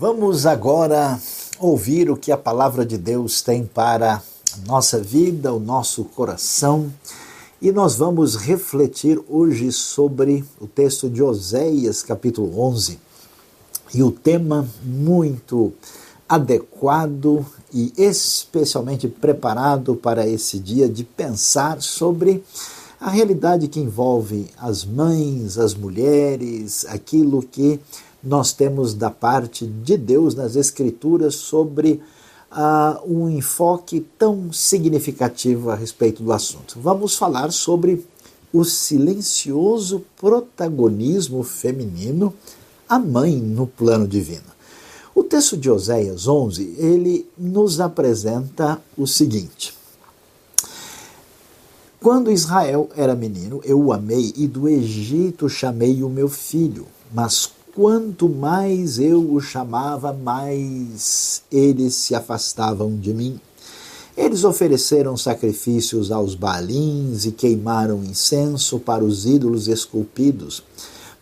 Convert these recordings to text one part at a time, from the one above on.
Vamos agora ouvir o que a palavra de Deus tem para a nossa vida, o nosso coração. E nós vamos refletir hoje sobre o texto de Oséias, capítulo 11. E o tema muito adequado e especialmente preparado para esse dia de pensar sobre a realidade que envolve as mães, as mulheres, aquilo que nós temos da parte de Deus nas Escrituras sobre uh, um enfoque tão significativo a respeito do assunto. Vamos falar sobre o silencioso protagonismo feminino, a mãe no plano divino. O texto de Oséias 11, ele nos apresenta o seguinte: Quando Israel era menino, eu o amei e do Egito chamei o meu filho, mas quanto mais eu o chamava, mais eles se afastavam de mim. Eles ofereceram sacrifícios aos balins e queimaram incenso para os ídolos esculpidos.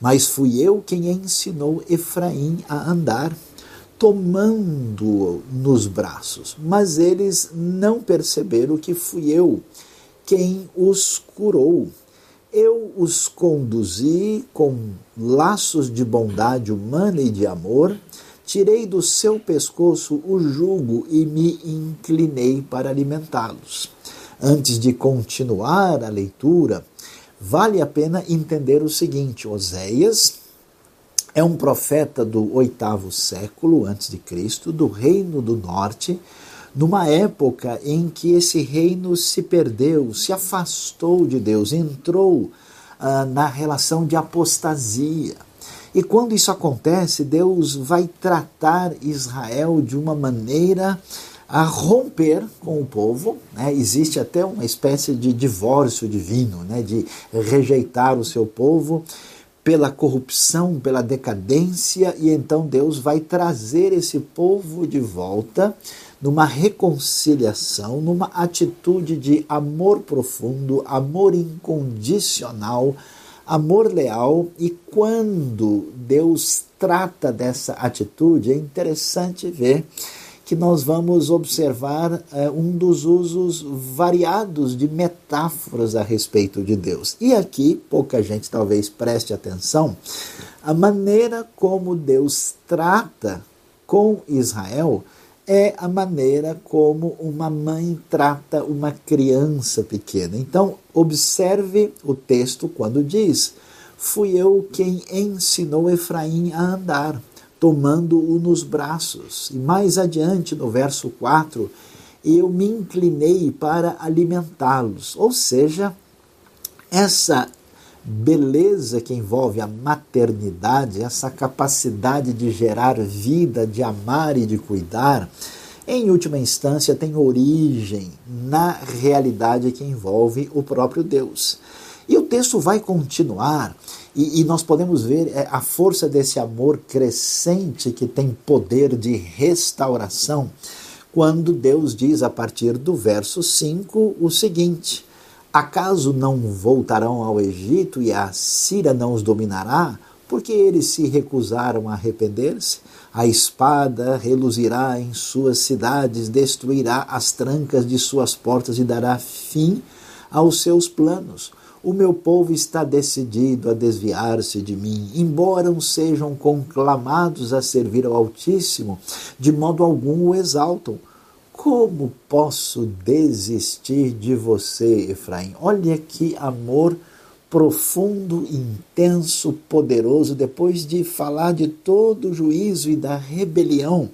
Mas fui eu quem ensinou Efraim a andar, tomando-o nos braços. Mas eles não perceberam que fui eu quem os curou eu os conduzi com laços de bondade humana e de amor, tirei do seu pescoço o jugo e me inclinei para alimentá-los. Antes de continuar a leitura, vale a pena entender o seguinte: Oséias é um profeta do oitavo século antes de Cristo, do reino do norte, numa época em que esse reino se perdeu, se afastou de Deus, entrou ah, na relação de apostasia. E quando isso acontece, Deus vai tratar Israel de uma maneira a romper com o povo. Né? Existe até uma espécie de divórcio divino, né? de rejeitar o seu povo pela corrupção, pela decadência, e então Deus vai trazer esse povo de volta numa reconciliação, numa atitude de amor profundo, amor incondicional, amor leal. E quando Deus trata dessa atitude, é interessante ver que nós vamos observar é, um dos usos variados de metáforas a respeito de Deus. E aqui, pouca gente talvez preste atenção, a maneira como Deus trata com Israel é a maneira como uma mãe trata uma criança pequena. Então, observe o texto quando diz: Fui eu quem ensinou Efraim a andar, tomando-o nos braços. E mais adiante, no verso 4, eu me inclinei para alimentá-los. Ou seja, essa beleza que envolve a maternidade, essa capacidade de gerar vida, de amar e de cuidar, em última instância tem origem na realidade que envolve o próprio Deus. E o texto vai continuar, e, e, nós podemos ver é, a força desse amor crescente que tem poder de restauração, quando Deus diz a partir do verso 5 o seguinte: Acaso não voltarão ao Egito e a Síria não os dominará? Porque eles se recusaram a arrepender-se? A espada reluzirá em suas cidades, destruirá as trancas de suas portas e dará fim aos seus planos. O meu povo está decidido a desviar-se de mim, embora sejam conclamados a servir ao Altíssimo, de modo algum o exaltam. Como posso desistir de você, Efraim? Olha que amor profundo, intenso, poderoso, depois de falar de todo o juízo e da rebelião.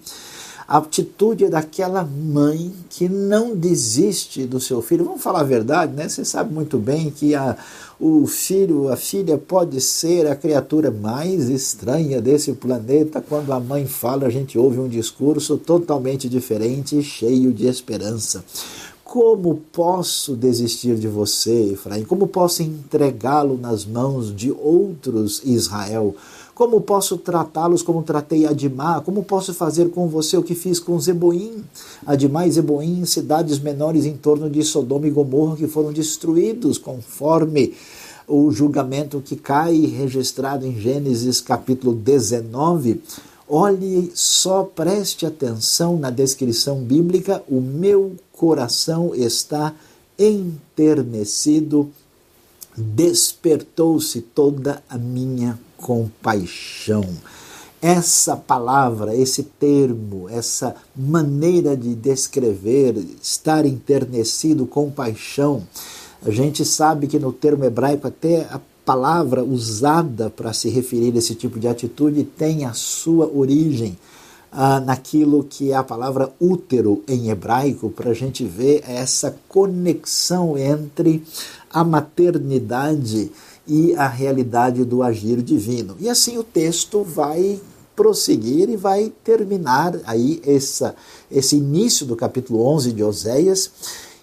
A atitude daquela mãe que não desiste do seu filho. Vamos falar a verdade, né? Você sabe muito bem que a, o filho, a filha pode ser a criatura mais estranha desse planeta. Quando a mãe fala, a gente ouve um discurso totalmente diferente e cheio de esperança. Como posso desistir de você, Efraim? Como posso entregá-lo nas mãos de outros Israel? Como posso tratá-los como tratei Adimá? Como posso fazer com você o que fiz com Zeboim? Adimá e Zeboim, cidades menores em torno de Sodoma e Gomorra que foram destruídos conforme o julgamento que cai registrado em Gênesis capítulo 19. Olhe só, preste atenção na descrição bíblica: o meu coração está enternecido, despertou-se toda a minha compaixão. Essa palavra, esse termo, essa maneira de descrever, estar enternecido, compaixão, a gente sabe que no termo hebraico até a palavra usada para se referir a esse tipo de atitude tem a sua origem ah, naquilo que é a palavra útero em hebraico, para a gente ver essa conexão entre a maternidade e a realidade do agir divino. E assim o texto vai prosseguir e vai terminar aí essa, esse início do capítulo 11 de Oséias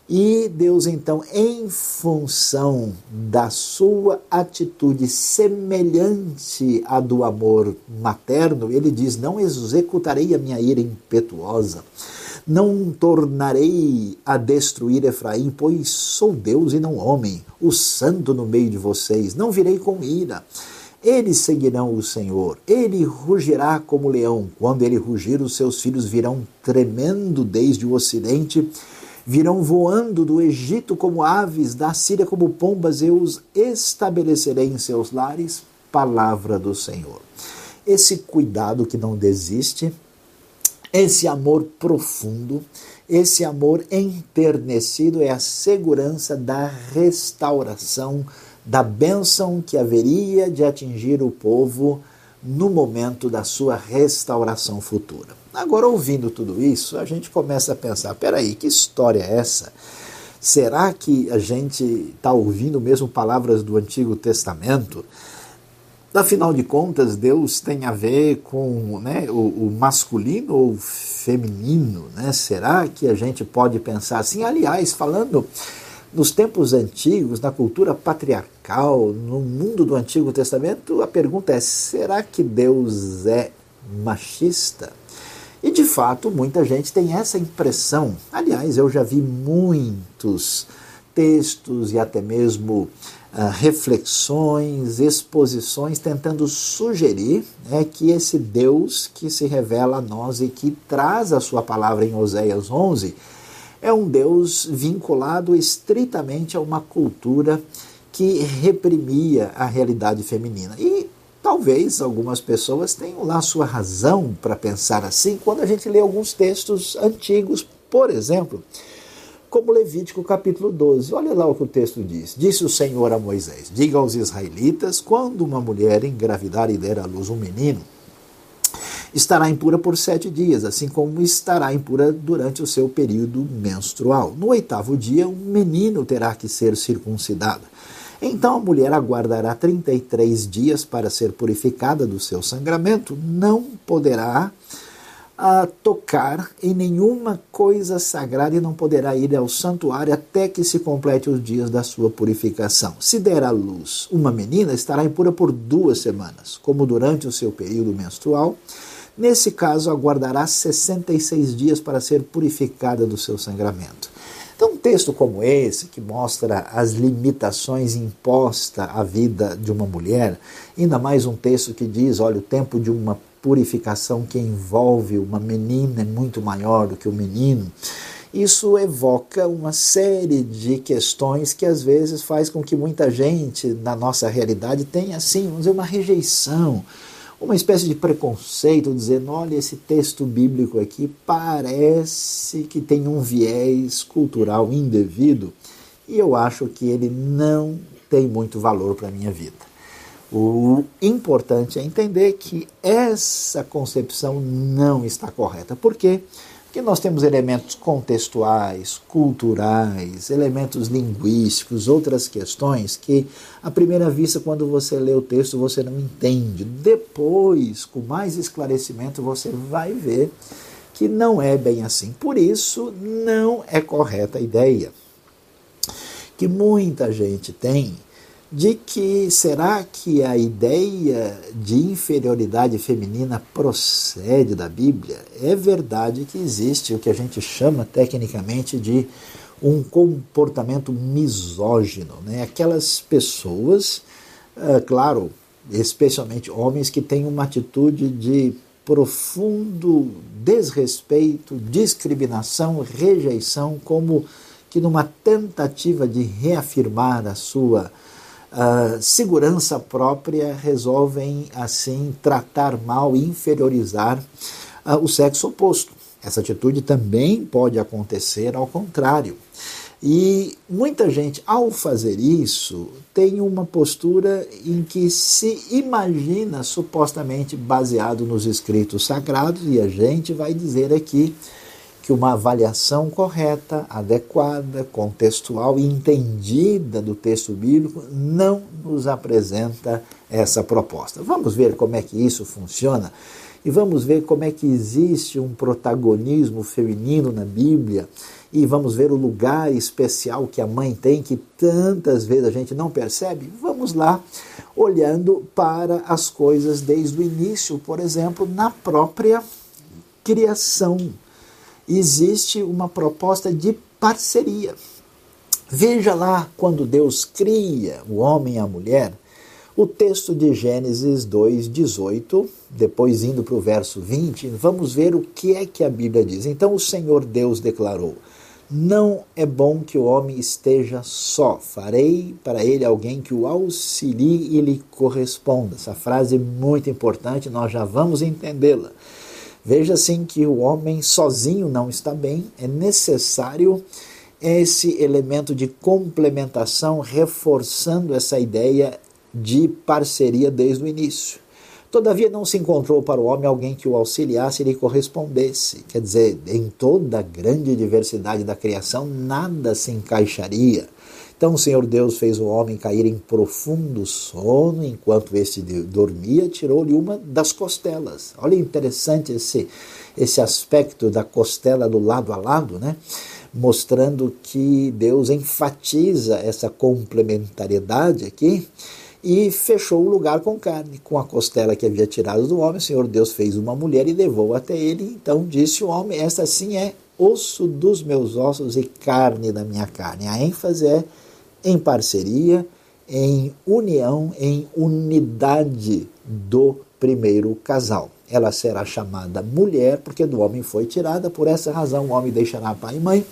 e Deus, então, em função da sua atitude semelhante à do amor materno, ele diz: Não executarei a minha ira impetuosa, não tornarei a destruir Efraim, pois sou Deus e não homem, o santo no meio de vocês, não virei com ira. Eles seguirão o Senhor, ele rugirá como leão. Quando ele rugir, os seus filhos virão tremendo desde o ocidente Virão voando do Egito como aves, da Síria como pombas, eu os estabelecerei em seus lares. Palavra do Senhor. Esse cuidado que não desiste, esse amor profundo, esse amor enternecido é a segurança da restauração, da bênção que haveria de atingir o povo no momento da sua restauração futura. Agora, ouvindo tudo isso, a gente começa a pensar: peraí, que história é essa? Será que a gente está ouvindo mesmo palavras do Antigo Testamento? Afinal de contas, Deus tem a ver com né, o, o, masculino ou feminino? Né? Será que a gente pode pensar assim? Aliás, falando nos tempos antigos, na cultura patriarcal, no mundo do Antigo Testamento, a pergunta é: será que Deus é machista? E de fato, muita gente tem essa impressão. Aliás, eu já vi muitos textos e até mesmo reflexões, exposições tentando sugerir né, que esse Deus que se revela a nós e que traz a sua palavra em Oséias 11 é um Deus vinculado estritamente a uma cultura que reprimia a realidade feminina. E Talvez algumas pessoas tenham lá sua razão para pensar assim quando a gente lê alguns textos antigos, por exemplo, como Levítico capítulo 12. Olha lá o que o texto diz. Disse o Senhor a Moisés: Diga aos israelitas: quando uma mulher engravidar e der à luz um menino, estará impura por sete dias, assim como estará impura durante o seu período menstrual. No oitavo dia, um menino terá que ser circuncidado. Então a mulher aguardará 33 dias para ser purificada do seu sangramento, não poderá a tocar em nenhuma coisa sagrada e não poderá ir ao santuário até que se complete os dias da sua purificação. Se der à luz uma menina, estará impura por duas semanas, como durante o seu período menstrual. Nesse caso, aguardará 66 dias para ser purificada do seu sangramento. Então, um texto como esse, que mostra as limitações impostas à vida de uma mulher, ainda mais um texto que diz: olha, o tempo de uma purificação que envolve uma menina é muito maior do que o menino. Isso evoca uma série de questões que às vezes faz com que muita gente na nossa realidade tenha assim, vamos dizer, uma rejeição uma espécie de preconceito, dizendo: olha, esse texto bíblico aqui parece que tem um viés cultural indevido e eu acho que ele não tem muito valor para a minha vida. O importante é entender que essa concepção não está correta. Por quê? Porque que nós temos elementos contextuais, culturais, elementos linguísticos, outras questões que, à primeira vista, quando você lê o texto, você não entende. Depois, com mais esclarecimento, você vai ver que não é bem assim. Por isso, não é correta a ideia que muita gente tem de que será que a ideia de inferioridade feminina procede da Bíblia? É verdade que existe o que a gente chama tecnicamente de um comportamento misógino, né? Aquelas pessoas, é, claro, especialmente homens que têm uma atitude de profundo desrespeito, discriminação, rejeição, como que numa tentativa de reafirmar a sua segurança própria, resolvem assim tratar mal, inferiorizar uh, o sexo oposto. Essa atitude também pode acontecer ao contrário. E muita gente, ao fazer isso, tem uma postura em que se imagina supostamente baseado nos escritos sagrados, e a gente vai dizer aqui que uma avaliação correta, adequada, contextual e entendida do texto bíblico não nos apresenta essa proposta. Vamos ver como é que isso funciona e vamos ver como é que existe um protagonismo feminino na Bíblia e vamos ver o lugar especial que a mãe tem, que tantas vezes a gente não percebe. Vamos lá, olhando para as coisas desde o início, por exemplo, na própria criação. Existe uma proposta de parceria. Veja lá quando Deus cria o homem e a mulher, o texto de Gênesis 2:18, depois indo para o verso 20, vamos ver o que é que a Bíblia diz. Então o Senhor Deus declarou: não é bom que o homem esteja só. Farei para ele alguém que o auxilie e lhe corresponda. Essa frase é muito importante, nós já vamos entendê-la. Veja assim que o homem sozinho não está bem, é necessário esse elemento de complementação, reforçando essa ideia de parceria desde o início. Todavia não se encontrou para o homem alguém que o auxiliasse e lhe correspondesse. Quer dizer, em toda a grande diversidade da criação, nada se encaixaria. Então o Senhor Deus fez o homem cair em profundo sono, enquanto este dormia, tirou-lhe uma das costelas. Olha interessante esse, esse aspecto da costela do lado a lado, né? mostrando que Deus enfatiza essa complementariedade aqui e fechou o lugar com carne. Com a costela que havia tirado do homem, o Senhor Deus fez uma mulher e levou até ele. Então disse o homem: Esta sim é osso dos meus ossos e carne da minha carne. A ênfase é em parceria, em união, em unidade do primeiro casal. Ela será chamada mulher, porque do homem foi tirada, por essa razão o homem deixará pai e mãe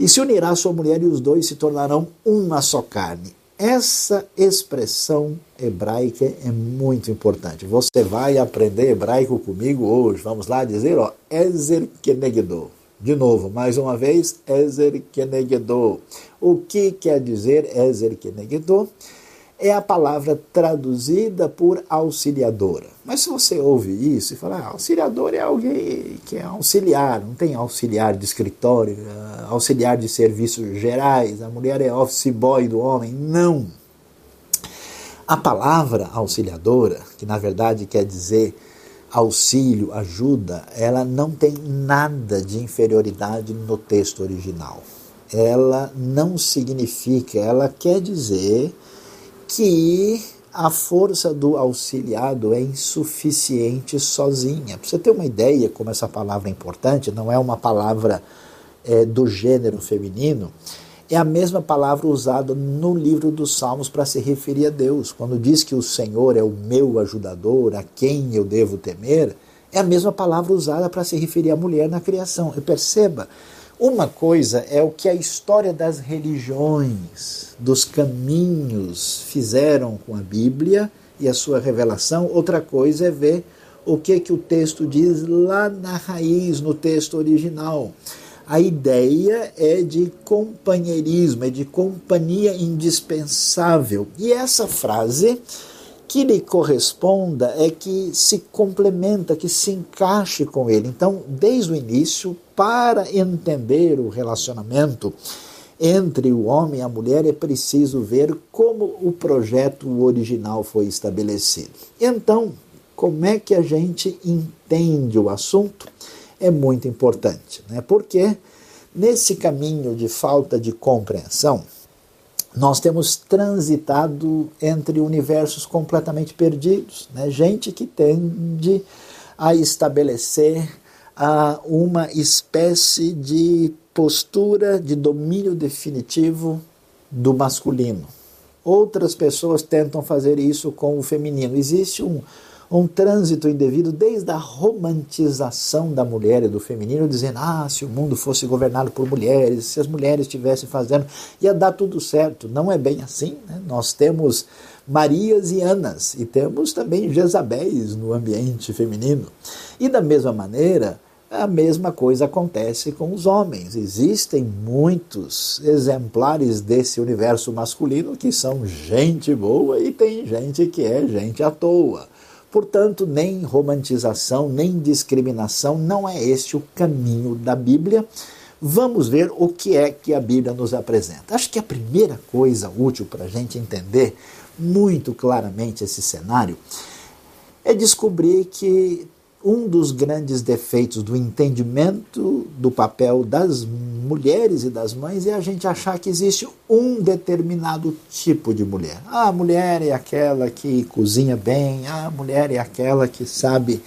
e se unirá a sua mulher, e os dois se tornarão uma só carne. Essa expressão hebraica é muito importante. Você vai aprender hebraico comigo hoje. Vamos lá dizer, ó, Ezer Kenegdo. De novo, mais uma vez, Ezer Kenegdo. O que quer dizer Ezer Kenegdo? É a palavra traduzida por auxiliadora. Mas se você ouve isso e fala, ah, auxiliador é alguém que é auxiliar, não tem auxiliar de escritório, ah, auxiliar de serviços gerais, a mulher é office boy do homem. Não. A palavra auxiliadora, que na verdade quer dizer auxílio, ajuda, ela não tem nada de inferioridade no texto original. Ela não significa, ela quer dizer que a força do auxiliado é insuficiente sozinha. Para você ter uma ideia como essa palavra é importante, não é uma palavra é, do gênero feminino, é a mesma palavra usada no livro dos Salmos para se referir a Deus. Quando diz que o Senhor é o meu ajudador, a quem eu devo temer, é a mesma palavra usada para se referir à mulher na criação. E perceba, uma coisa é o que a história das religiões, dos caminhos fizeram com a Bíblia e a sua revelação, outra coisa é ver o que que o texto diz lá na raiz, no texto original. A ideia é de companheirismo, é de companhia indispensável. E essa frase que lhe corresponda é que se complementa, que se encaixe com ele. Então, desde o início, para entender o relacionamento entre o homem e a mulher, é preciso ver como o projeto original foi estabelecido. Então, como é que a gente entende o assunto? É muito importante, né? porque nesse caminho de falta de compreensão, nós temos transitado entre universos completamente perdidos. Né? Gente que tende a estabelecer uh, uma espécie de postura de domínio definitivo do masculino. Outras pessoas tentam fazer isso com o feminino. Existe um, um trânsito indevido desde a romantização da mulher e do feminino, dizendo: ah, se o mundo fosse governado por mulheres, se as mulheres estivessem fazendo, ia dar tudo certo. Não é bem assim. Né? Nós temos Marias e Anas e temos também Jezabéis no ambiente feminino. E da mesma maneira, a mesma coisa acontece com os homens. Existem muitos exemplares desse universo masculino que são gente boa e tem gente que é gente à toa. Portanto, nem romantização, nem discriminação, não é este o caminho da Bíblia. Vamos ver o que é que a Bíblia nos apresenta. Acho que a primeira coisa útil para a gente entender muito claramente esse cenário é descobrir que um dos grandes defeitos do entendimento do papel das mulheres e das mães é a gente achar que existe um determinado tipo de mulher. Ah, a mulher é aquela que cozinha bem, ah, a mulher é aquela que sabe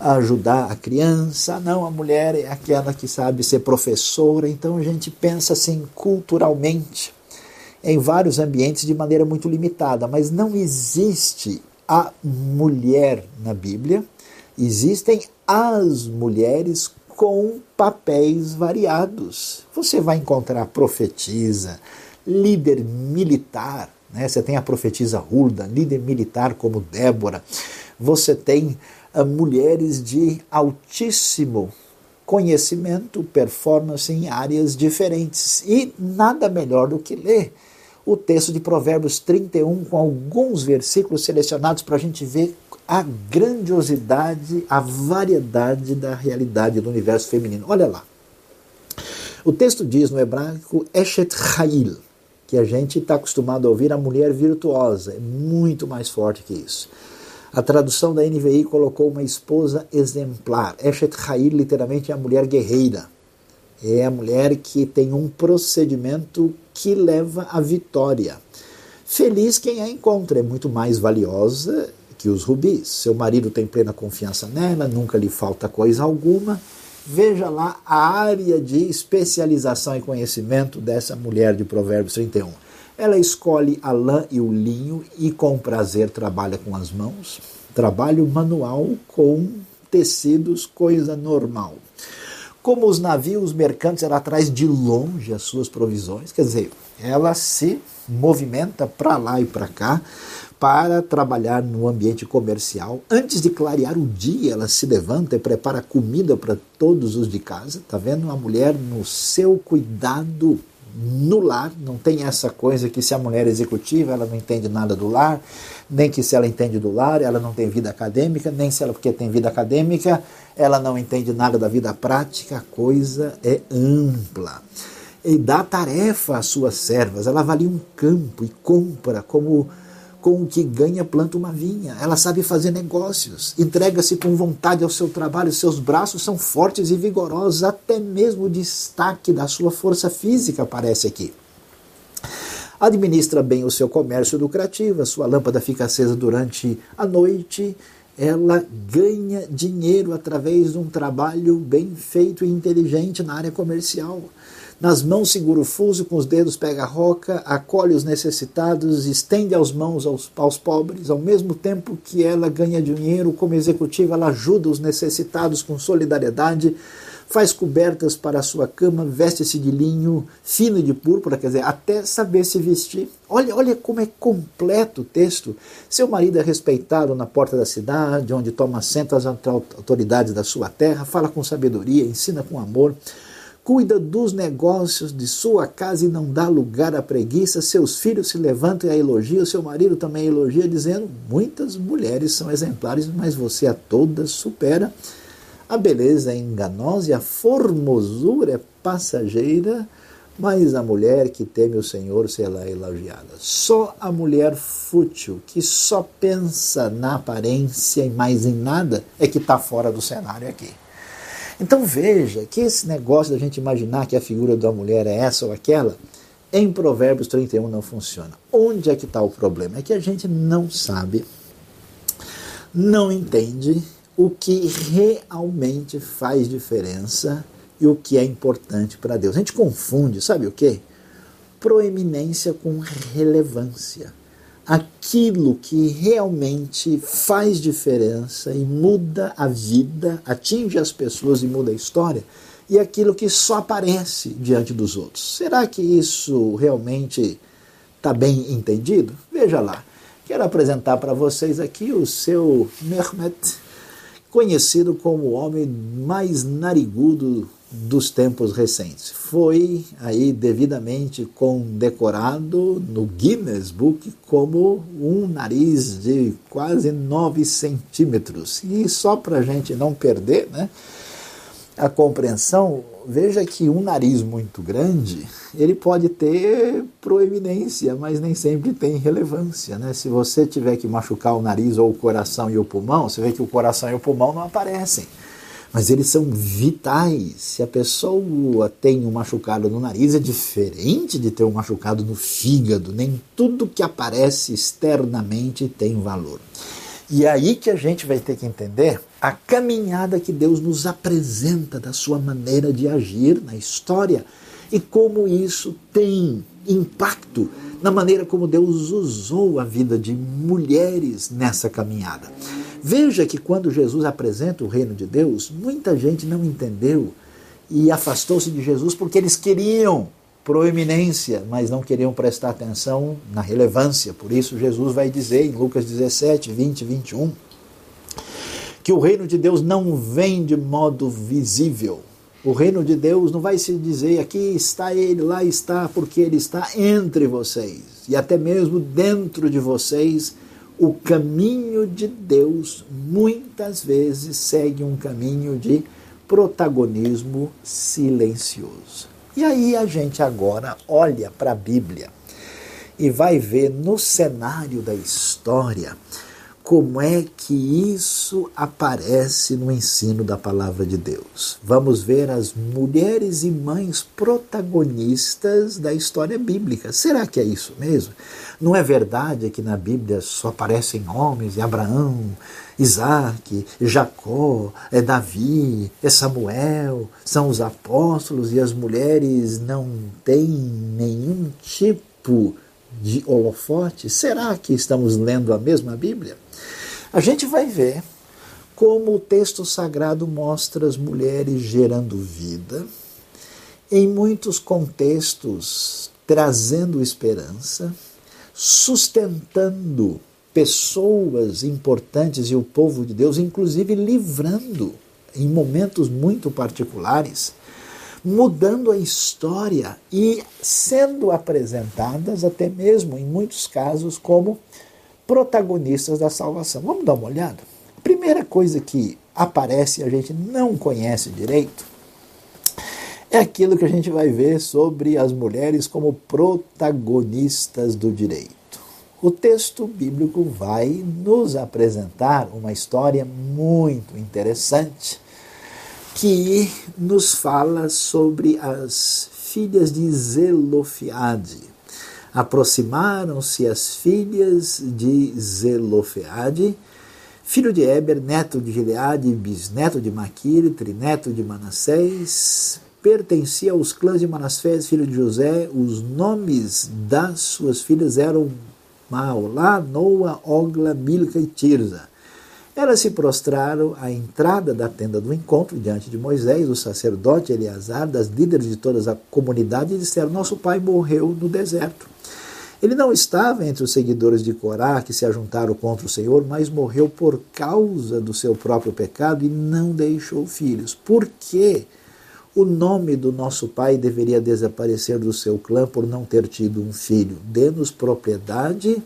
ajudar a criança, não, a mulher é aquela que sabe ser professora. Então a gente pensa assim culturalmente em vários ambientes de maneira muito limitada, mas não existe a mulher na Bíblia existem as mulheres com papéis variados. Você vai encontrar profetisa, líder militar, né? você tem a profetisa Hulda, líder militar como Débora, você tem uh, mulheres de altíssimo conhecimento, performance em áreas diferentes. E nada melhor do que ler o texto de Provérbios 31 com alguns versículos selecionados para a gente ver a grandiosidade, a variedade da realidade do universo feminino. Olha lá. O texto diz no hebraico Eshet Chayil, que a gente está acostumado a ouvir a mulher virtuosa, é muito mais forte que isso. A tradução da NVI colocou uma esposa exemplar. Eshet Chayil literalmente é a mulher guerreira. É a mulher que tem um procedimento que leva à vitória. Feliz quem a encontra, é muito mais valiosa que os rubis. Seu marido tem plena confiança nela, nunca lhe falta coisa alguma. Veja lá a área de especialização e conhecimento dessa mulher de Provérbios 31. Ela escolhe a lã e o linho e com prazer trabalha com as mãos. Trabalho manual com tecidos, coisa normal. Como os navios mercantes, ela traz de longe as suas provisões, quer dizer, ela se movimenta para lá e para cá para trabalhar no ambiente comercial. Antes de clarear o dia, ela se levanta e prepara comida para todos os de casa. Tá vendo? Uma mulher no seu cuidado no lar, não tem essa coisa que se a mulher é executiva, ela não entende nada do lar, nem que se ela entende do lar, ela não tem vida acadêmica, nem se ela porque tem vida acadêmica, ela não entende nada da vida prática, a coisa é ampla. E dá tarefa às suas servas, ela avalia um campo e compra como com o que ganha, planta uma vinha. Ela sabe fazer negócios, entrega-se com vontade ao seu trabalho, seus braços são fortes e vigorosos, até mesmo o destaque da sua força física aparece aqui. Administra bem o seu comércio lucrativo, a sua lâmpada fica acesa durante a noite, ela ganha dinheiro através de um trabalho bem feito e inteligente na área comercial. Nas mãos segura o fuso, com os dedos pega a roca, acolhe os necessitados, estende as mãos aos, aos pobres, ao mesmo tempo que ela ganha dinheiro como executiva, ela ajuda os necessitados com solidariedade, faz cobertas para a sua cama, veste-se de linho fino e de púrpura, quer dizer, até saber se vestir. Olha, olha como é completo o texto. Seu marido é respeitado na porta da cidade, onde toma assento as autoridades da sua terra, fala com sabedoria, ensina com amor cuida dos negócios de sua casa e não dá lugar à preguiça. Seus filhos se levantam e a elogiam, seu marido também elogia, dizendo: Muitas mulheres são exemplares, mas você a todas supera. A beleza é enganosa e a formosura é passageira, mas a mulher que teme o Senhor será elogiada. Só a mulher fútil, que só pensa na aparência e mais em nada, é que está fora do cenário aqui. Então veja que esse negócio da gente imaginar que a figura da mulher é essa ou aquela, em Provérbios 31 não funciona. Onde é que está o problema? É que a gente não sabe, não entende o que realmente faz diferença e o que é importante para Deus. A gente confunde, sabe o quê? Proeminência com relevância. Aquilo que realmente faz diferença e muda a vida, atinge as pessoas e muda a história, e aquilo que só aparece diante dos outros. Será que isso realmente está bem entendido? Veja lá. Quero apresentar para vocês aqui o seu Mehmet, conhecido como o homem mais narigudo dos tempos recentes. Foi aí devidamente condecorado no Guinness Book como um nariz de quase 9 centímetros. E só para a gente não perder né, a compreensão, veja que um nariz muito grande, ele pode ter proeminência, mas nem sempre tem relevância. Né? Se você tiver que machucar o nariz ou o coração e o pulmão, você vê que o coração e o pulmão não aparecem mas eles são vitais. Se a pessoa tem um machucado no nariz, é diferente de ter um machucado no fígado. Nem tudo que aparece externamente tem valor. E é aí que a gente vai ter que entender a caminhada que Deus nos apresenta da sua maneira de agir na história e como isso tem impacto na maneira como Deus usou a vida de mulheres nessa caminhada. Veja que quando Jesus apresenta o reino de Deus, muita gente não entendeu e afastou-se de Jesus porque eles queriam proeminência, mas não queriam prestar atenção na relevância. Por isso, Jesus vai dizer em Lucas 17, 20 e 21 que o reino de Deus não vem de modo visível. O reino de Deus não vai se dizer aqui está ele, lá está, porque ele está entre vocês e até mesmo dentro de vocês o caminho de Deus muitas vezes segue um caminho de protagonismo silencioso. E aí a gente agora olha para a Bíblia e vai ver no cenário da história como é que isso aparece no ensino da palavra de Deus. Vamos ver as mulheres e mães protagonistas da história bíblica. Será que é isso mesmo? Não é verdade que na Bíblia só aparecem homens, é Abraão, Isaac, Jacó, é Davi, é Samuel, são os apóstolos e as mulheres não têm nenhum tipo de holofote? Será que estamos lendo a mesma Bíblia? A gente vai ver como o texto sagrado mostra as mulheres gerando vida, em muitos contextos trazendo esperança, sustentando pessoas importantes e o povo de Deus, inclusive livrando em momentos muito particulares, mudando a história e sendo apresentadas até mesmo em muitos casos como protagonistas da salvação. Vamos dar uma olhada? A primeira coisa que aparece e a gente não conhece direito é aquilo que a gente vai ver sobre as mulheres como protagonistas do direito. O texto bíblico vai nos apresentar uma história muito interessante que nos fala sobre as filhas de Zelofiade. Aproximaram-se as filhas de Zelofeade, filho de Eber, neto de Gileade, bisneto de Maquir, trineto de Manassés, pertencia aos clãs de Manassés, filho de José. Os nomes das suas filhas eram Maolá, Noa, Ogla, Milca e Tirza. Elas se prostraram à entrada da tenda do encontro diante de Moisés, o sacerdote Eleazar, das líderes de toda a comunidade, e disseram: Nosso pai morreu no deserto. Ele não estava entre os seguidores de Corá que se ajuntaram contra o Senhor, mas morreu por causa do seu próprio pecado e não deixou filhos. Por que o nome do nosso pai deveria desaparecer do seu clã por não ter tido um filho? Dê-nos propriedade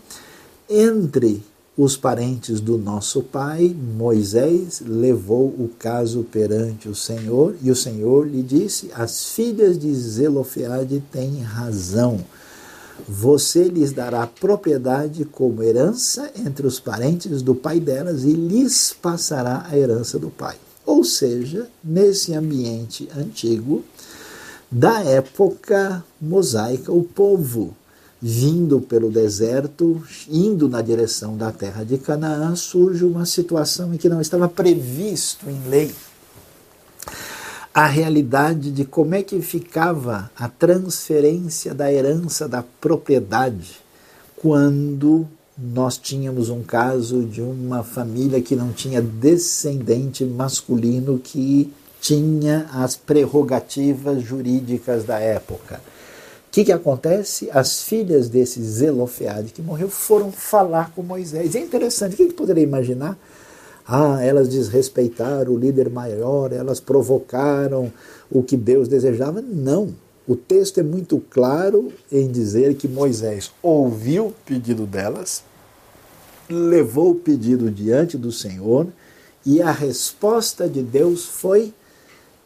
entre os parentes do nosso pai, Moisés levou o caso perante o Senhor e o Senhor lhe disse: As filhas de Zelofeade têm razão. Você lhes dará propriedade como herança entre os parentes do pai delas e lhes passará a herança do pai. Ou seja, nesse ambiente antigo, da época mosaica, o povo vindo pelo deserto, indo na direção da terra de Canaã, surge uma situação em que não estava previsto em lei a realidade de como é que ficava a transferência da herança da propriedade quando nós tínhamos um caso de uma família que não tinha descendente masculino que tinha as prerrogativas jurídicas da época. Que, que acontece? As filhas desse Zelofeade que morreu foram falar com Moisés. É interessante, o que, que poderia imaginar? Ah, elas desrespeitaram o líder maior, elas provocaram o que Deus desejava. Não. O texto é muito claro em dizer que Moisés ouviu o pedido delas, levou o pedido diante do Senhor e a resposta de Deus foi: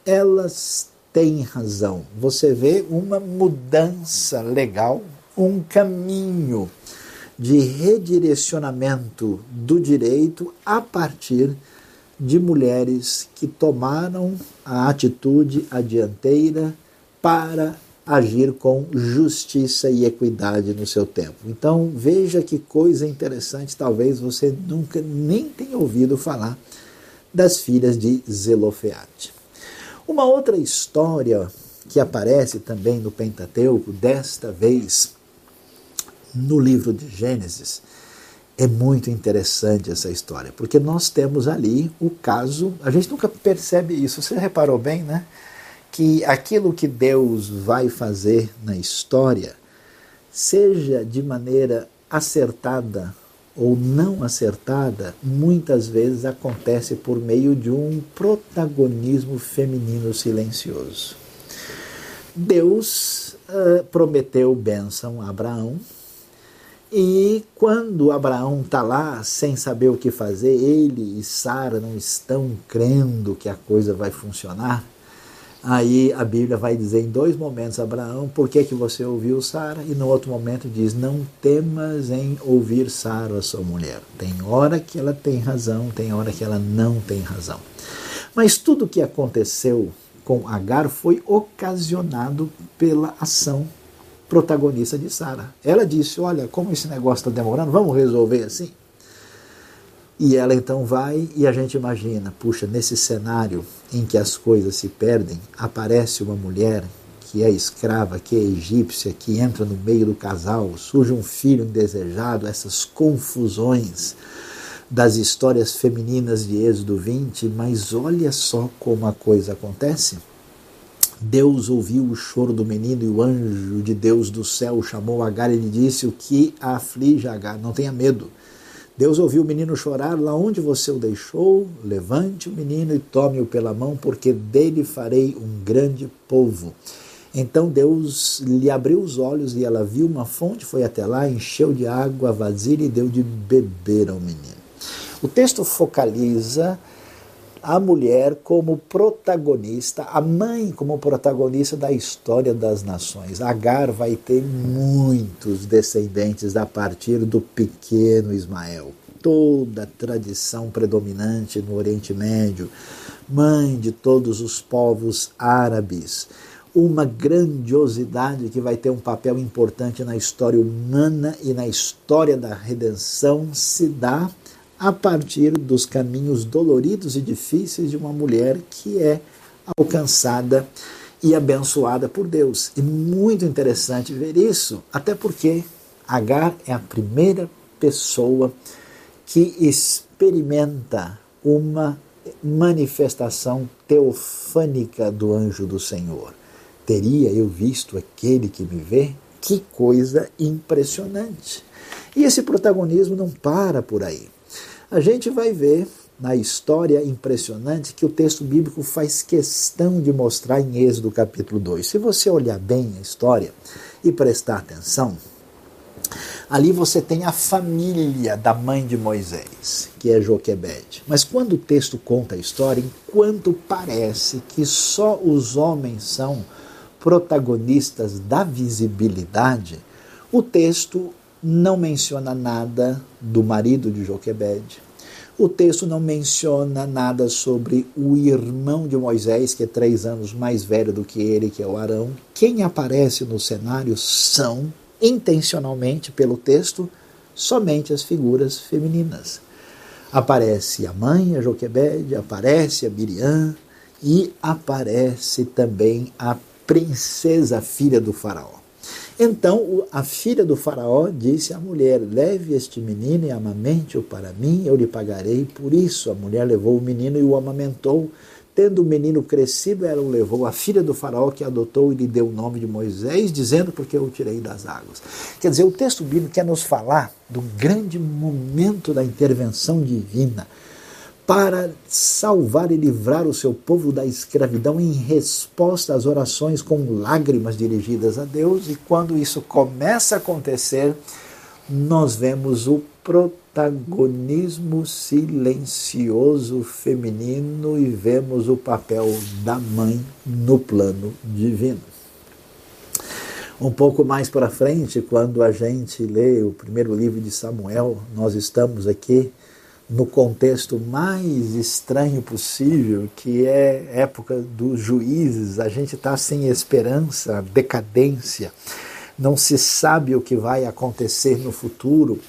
elas têm razão. Você vê uma mudança legal, um caminho de redirecionamento do direito a partir de mulheres que tomaram a atitude a dianteira para agir com justiça e equidade no seu tempo. Então veja que coisa interessante, talvez você nunca nem tenha ouvido falar das filhas de Zelofeate. Uma outra história que aparece também no Pentateuco, desta vez no livro de Gênesis, é muito interessante essa história, porque nós temos ali o caso, a gente nunca percebe isso, você reparou bem, né? que aquilo que Deus vai fazer na história, seja de maneira acertada ou não acertada, muitas vezes acontece por meio de um protagonismo feminino silencioso. Deus uh, prometeu bênção a Abraão, e quando Abraão está lá sem saber o que fazer, ele e Sara não estão crendo que a coisa vai funcionar. Aí a Bíblia vai dizer em dois momentos, Abraão, por que, que você ouviu Sara? E no outro momento diz, não temas em ouvir Sara, sua mulher. Tem hora que ela tem razão, tem hora que ela não tem razão. Mas tudo o que aconteceu com Agar foi ocasionado pela ação protagonista de Sara. Ela disse, olha, como esse negócio está demorando, vamos resolver assim? E ela então vai e a gente imagina, puxa, nesse cenário em que as coisas se perdem, aparece uma mulher que é escrava, que é egípcia, que entra no meio do casal, surge um filho indesejado, essas confusões das histórias femininas de Êxodo 20, mas olha só como a coisa acontece. Deus ouviu o choro do menino e o anjo de Deus do céu chamou Agar e lhe disse: O que aflige Agar? Não tenha medo Deus ouviu o menino chorar lá onde você o deixou. Levante o menino e tome-o pela mão, porque dele farei um grande povo. Então Deus lhe abriu os olhos e ela viu uma fonte, foi até lá, encheu de água a vasilha e deu de beber ao menino. O texto focaliza a mulher como protagonista, a mãe como protagonista da história das nações. Agar vai ter muitos descendentes a partir do pequeno Ismael. Toda a tradição predominante no Oriente Médio, mãe de todos os povos árabes, uma grandiosidade que vai ter um papel importante na história humana e na história da redenção se dá a partir dos caminhos doloridos e difíceis de uma mulher que é alcançada e abençoada por Deus. E muito interessante ver isso, até porque Agar é a primeira pessoa que experimenta uma manifestação teofânica do anjo do Senhor. Teria eu visto aquele que me vê? Que coisa impressionante! E esse protagonismo não para por aí. A gente vai ver na história impressionante que o texto bíblico faz questão de mostrar em Êxodo capítulo 2. Se você olhar bem a história e prestar atenção, ali você tem a família da mãe de Moisés, que é Joquebede. Mas quando o texto conta a história, enquanto parece que só os homens são protagonistas da visibilidade, o texto não menciona nada do marido de Joquebede. O texto não menciona nada sobre o irmão de Moisés, que é três anos mais velho do que ele, que é o Arão. Quem aparece no cenário são, intencionalmente pelo texto, somente as figuras femininas. Aparece a mãe, a Joquebede, aparece a Miriam e aparece também a princesa filha do faraó. Então a filha do faraó disse à mulher: Leve este menino e amamente-o para mim, eu lhe pagarei por isso. A mulher levou o menino e o amamentou. Tendo o menino crescido, ela o levou à filha do faraó, que adotou e lhe deu o nome de Moisés, dizendo, porque eu o tirei das águas. Quer dizer, o texto bíblico quer nos falar do grande momento da intervenção divina para salvar e livrar o seu povo da escravidão em resposta às orações com lágrimas dirigidas a Deus. E quando isso começa a acontecer, nós vemos o protagonismo silencioso feminino e vemos o papel da mãe no plano divino. Um pouco mais para frente, quando a gente lê o primeiro livro de Samuel, nós estamos aqui no contexto mais estranho possível, que é época dos juízes, a gente está sem esperança, decadência não se sabe o que vai acontecer no futuro.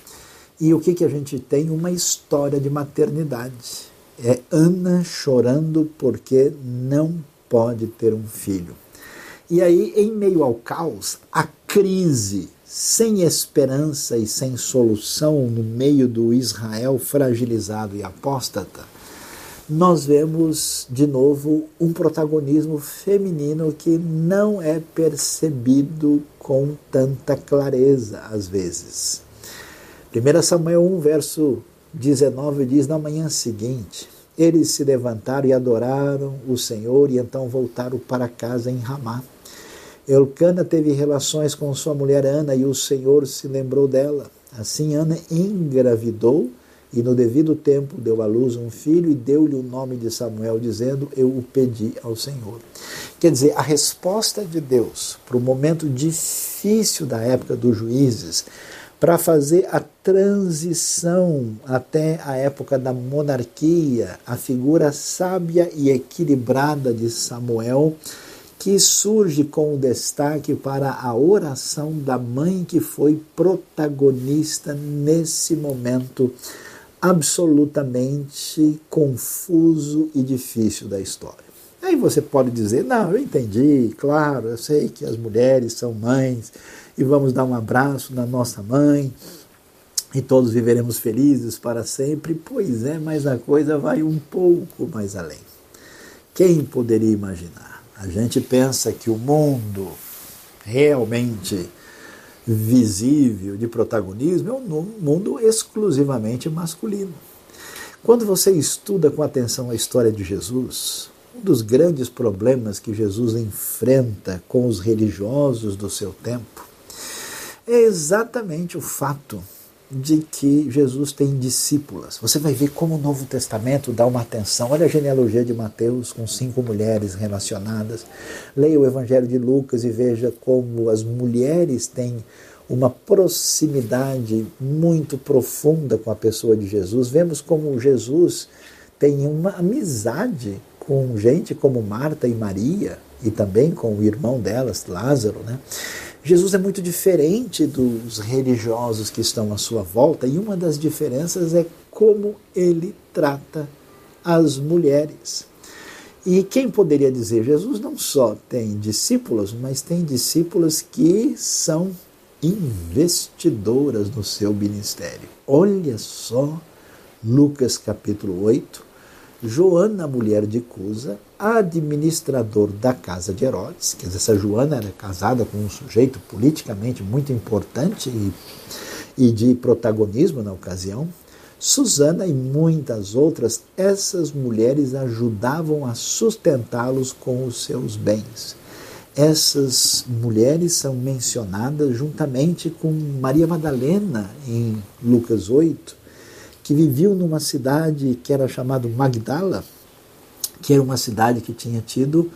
E o que, que a gente tem? Uma história de maternidade. É Ana chorando porque não pode ter um filho. E aí, em meio ao caos, a crise, sem esperança e sem solução no meio do Israel fragilizado e apóstata, nós vemos de novo um protagonismo feminino que não é percebido com tanta clareza às vezes. 1 Samuel 1, verso 19 diz: Na manhã seguinte, eles se levantaram e adoraram o Senhor e então voltaram para casa em Ramá. Elcana teve relações com sua mulher Ana e o Senhor se lembrou dela. Assim Ana engravidou e no devido tempo deu à luz um filho e deu-lhe o nome de Samuel, dizendo: Eu o pedi ao Senhor. Quer dizer, a resposta de Deus para o momento difícil da época dos juízes, para fazer a transição até a época da monarquia, a figura sábia e equilibrada de Samuel, que surge com destaque para a oração da mãe que foi protagonista nesse momento absolutamente confuso e difícil da história. Aí você pode dizer: não, eu entendi, claro, eu sei que as mulheres são mães e vamos dar um abraço na nossa mãe e todos viveremos felizes para sempre. Pois é, mas a coisa vai um pouco mais além. Quem poderia imaginar? A gente pensa que o mundo realmente visível de protagonismo é um mundo exclusivamente masculino. Quando você estuda com atenção a história de Jesus, um dos grandes problemas que Jesus enfrenta com os religiosos do seu tempo é exatamente o fato de que Jesus tem discípulas. Você vai ver como o Novo Testamento dá uma atenção. Olha a genealogia de Mateus com cinco mulheres relacionadas. Leia o Evangelho de Lucas e veja como as mulheres têm uma proximidade muito profunda com a pessoa de Jesus. Vemos como Jesus tem uma amizade com gente como Marta e Maria e também com o irmão delas, Lázaro, né? Jesus é muito diferente dos religiosos que estão à sua volta, e uma das diferenças é como ele trata as mulheres. E quem poderia dizer? Jesus não só tem discípulos, mas tem discípulos que são investidoras no seu ministério. Olha só Lucas capítulo 8, Joana, mulher de Cusa, administrador da casa de Herodes, quer dizer, essa Joana era casada com um sujeito politicamente muito importante e, e de protagonismo na ocasião, Susana e muitas outras, essas mulheres ajudavam a sustentá-los com os seus bens. Essas mulheres são mencionadas juntamente com Maria Madalena em Lucas 8, que viviam numa cidade que era chamada Magdala, que era uma cidade que tinha tido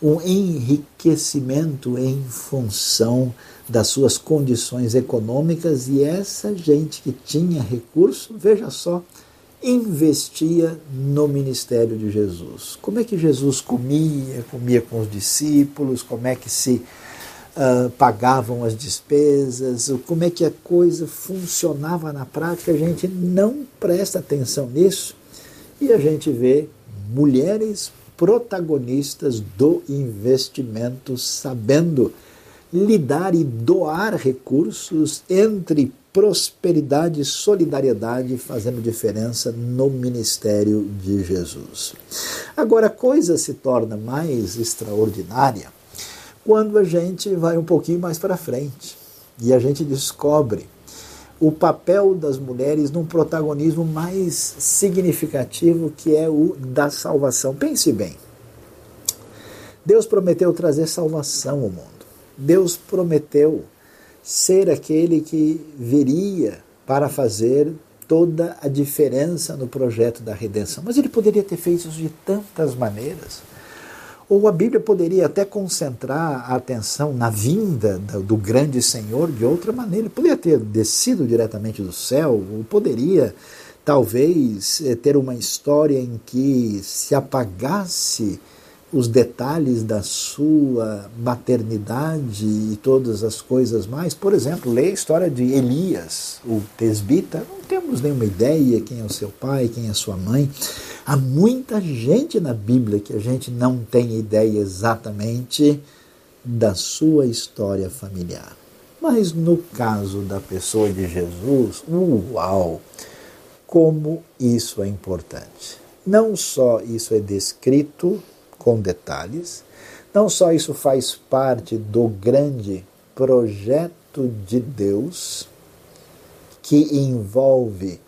um enriquecimento em função das suas condições econômicas e essa gente que tinha recurso, veja só, investia no ministério de Jesus. Como é que Jesus comia? Comia com os discípulos? Como é que se uh, pagavam as despesas, como é que a coisa funcionava na prática, a gente não presta atenção nisso e a gente vê mulheres protagonistas do investimento, sabendo lidar e doar recursos entre prosperidade e solidariedade fazendo diferença no ministério de Jesus. Agora, a coisa se torna mais extraordinária quando a gente vai um pouquinho mais para frente e a gente descobre o papel das mulheres num protagonismo mais significativo que é o da salvação. Pense bem. Deus prometeu trazer salvação ao mundo. Deus prometeu ser aquele que viria para fazer toda a diferença no projeto da redenção. Mas ele poderia ter feito isso de tantas maneiras. Ou a Bíblia poderia até concentrar a atenção na vinda do grande Senhor de outra maneira. Ele poderia ter descido diretamente do céu, ou poderia talvez eh, ter uma história em que se apagasse os detalhes da sua maternidade e todas as coisas mais. Por exemplo, leia a história de Elias, o tesbita. Não temos nenhuma ideia quem é o seu pai, quem é a sua mãe. Há muita gente na Bíblia que a gente não tem ideia exatamente da sua história familiar. Mas no caso da pessoa de Jesus, uau! Como isso é importante. Não só isso é descrito com detalhes. Não só isso faz parte do grande projeto de Deus, que envolve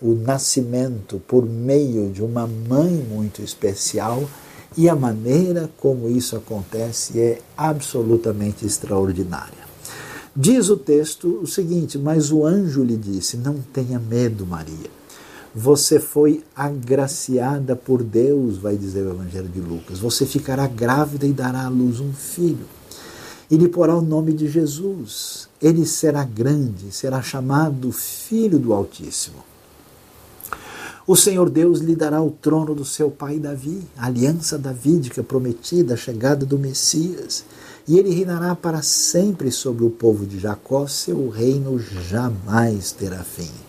o nascimento por meio de uma mãe muito especial, e a maneira como isso acontece é absolutamente extraordinária. Diz o texto o seguinte: Mas o anjo lhe disse: Não tenha medo, Maria você foi agraciada por Deus, vai dizer o Evangelho de Lucas. Você ficará grávida e dará à luz um filho. E lhe porá o nome de Jesus. Ele será grande, será chamado Filho do Altíssimo. O Senhor Deus lhe dará o trono do seu pai Davi, a aliança davídica prometida, a chegada do Messias. E ele reinará para sempre sobre o povo de Jacó, seu reino jamais terá fim.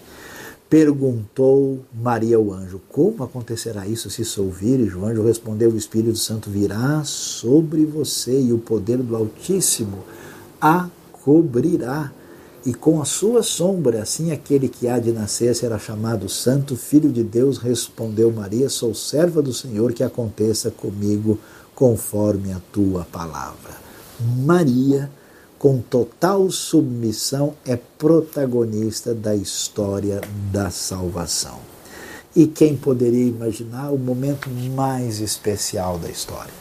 Perguntou Maria ao anjo: Como acontecerá isso se sou virgem? O anjo respondeu: O Espírito Santo virá sobre você e o poder do Altíssimo a cobrirá. E com a sua sombra, assim aquele que há de nascer será chamado Santo Filho de Deus. Respondeu Maria: Sou serva do Senhor, que aconteça comigo conforme a tua palavra. Maria com total submissão, é protagonista da história da salvação. E quem poderia imaginar o momento mais especial da história?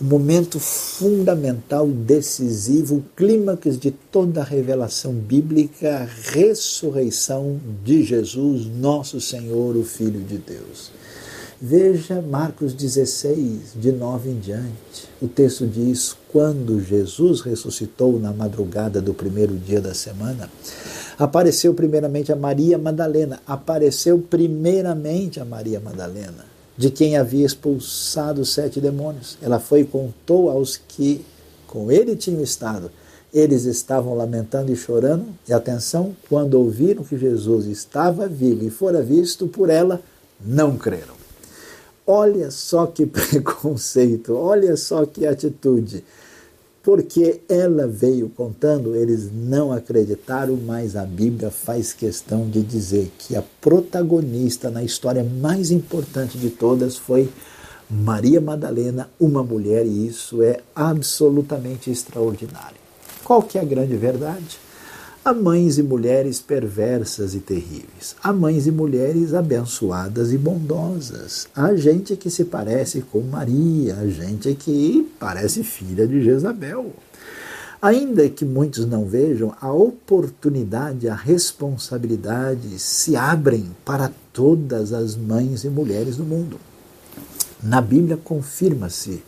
O momento fundamental, decisivo, o clímax de toda a revelação bíblica, a ressurreição de Jesus, nosso Senhor, o Filho de Deus. Veja Marcos 16, de 9 em diante. O texto diz: Quando Jesus ressuscitou na madrugada do primeiro dia da semana, apareceu primeiramente a Maria Madalena. Apareceu primeiramente a Maria Madalena, de quem havia expulsado sete demônios. Ela foi e contou aos que com ele tinham estado. Eles estavam lamentando e chorando, e atenção, quando ouviram que Jesus estava vivo e fora visto por ela, não creram. Olha só que preconceito, olha só que atitude. Porque ela veio contando, eles não acreditaram, mas a Bíblia faz questão de dizer que a protagonista na história mais importante de todas foi Maria Madalena, uma mulher, e isso é absolutamente extraordinário. Qual que é a grande verdade? Há mães e mulheres perversas e terríveis. Há mães e mulheres abençoadas e bondosas. Há gente que se parece com Maria, há gente que parece filha de Jezabel. Ainda que muitos não vejam, a oportunidade, a responsabilidade se abrem para todas as mães e mulheres do mundo. Na Bíblia confirma-se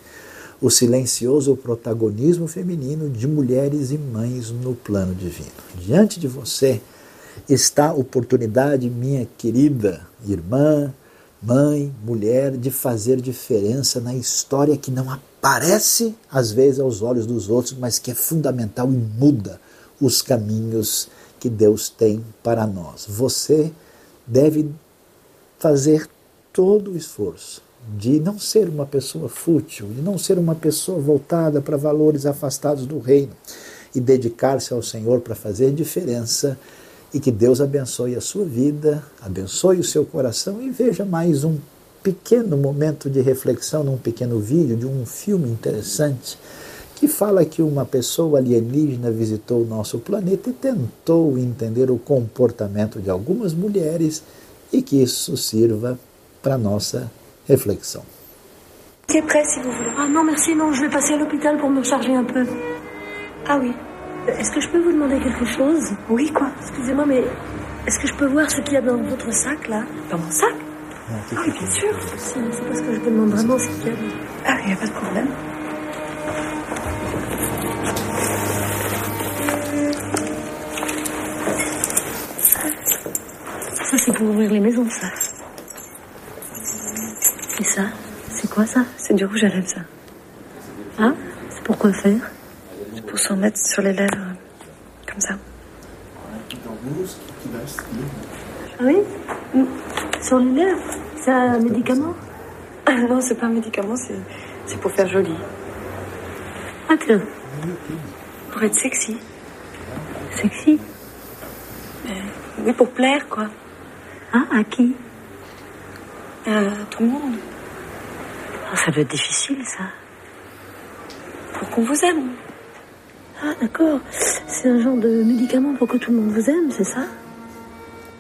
o silencioso protagonismo feminino de mulheres e mães no plano divino. Diante de você está a oportunidade, minha querida irmã, mãe, mulher, de fazer diferença na história que não aparece às vezes aos olhos dos outros, mas que é fundamental e muda os caminhos que Deus tem para nós. Você deve fazer todo o esforço de não ser uma pessoa fútil, de não ser uma pessoa voltada para valores afastados do reino. e dedicar-se ao Senhor para fazer diferença. E que Deus abençoe a sua vida, abençoe o seu coração e veja mais um pequeno momento de reflexão num pequeno vídeo de um filme interessante que fala que uma pessoa alienígena visitou o nosso planeta e tentou entender o comportamento de algumas mulheres e que isso sirva para nossa réflexion. C'est prêt si vous voulez. Ah non, merci, non, je vais passer à l'hôpital pour me charger un peu. Ah oui. Est-ce que je peux vous demander quelque chose? Oui, quoi? Excusez-moi, mais est-ce que je peux voir ce qu'il y a dans votre sac, là? Dans mon sac? Ah oui, bien sûr. C'est parce que je me demande vraiment ce qu'il y a. Ah, il n'y a pas de problème. Ça, c'est pour ouvrir les maisons, ça. Et ça C'est quoi ça? C'est du rouge à lèvres, ça. Ah C'est pour quoi faire? C'est pour s'en mettre sur les lèvres. Comme ça. Ah oui? Mm. Sur les lèvres C'est un médicament? Non, c'est pas un médicament, c'est, pour faire joli. Ah que Pour être sexy. Sexy? Oui, pour plaire, quoi. Ah, à qui? Euh, tout le monde. Ah, Ça doit être difficile, ça. Pour qu'on vous aime. Ah, d'accord. C'est un genre de médicament pour que tout le monde vous aime, c'est ça?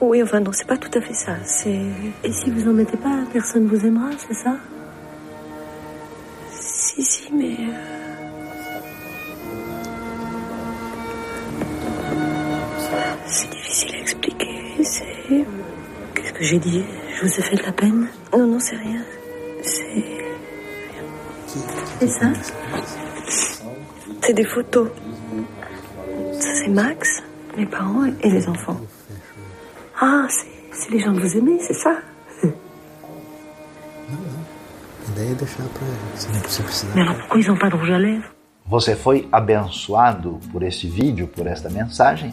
Oui, enfin, non, c'est pas tout à fait ça. C'est. Et si vous en mettez pas, personne vous aimera, c'est ça? Si, si, mais. euh, C'est difficile à expliquer. C'est. Qu'est-ce que j'ai dit? Je vous ai fait de la peine Non, non, c'est rien. C'est. Et ça C'est des photos. Ça, c'est Max, mes parents et les enfants. Ah, c'est- c'est les gens que vous aimez, c'est ça. Mais alors pourquoi ils n'ont pas de rouge à lèvres? Você foi abençoado por esse vídeo, por esta mensagem?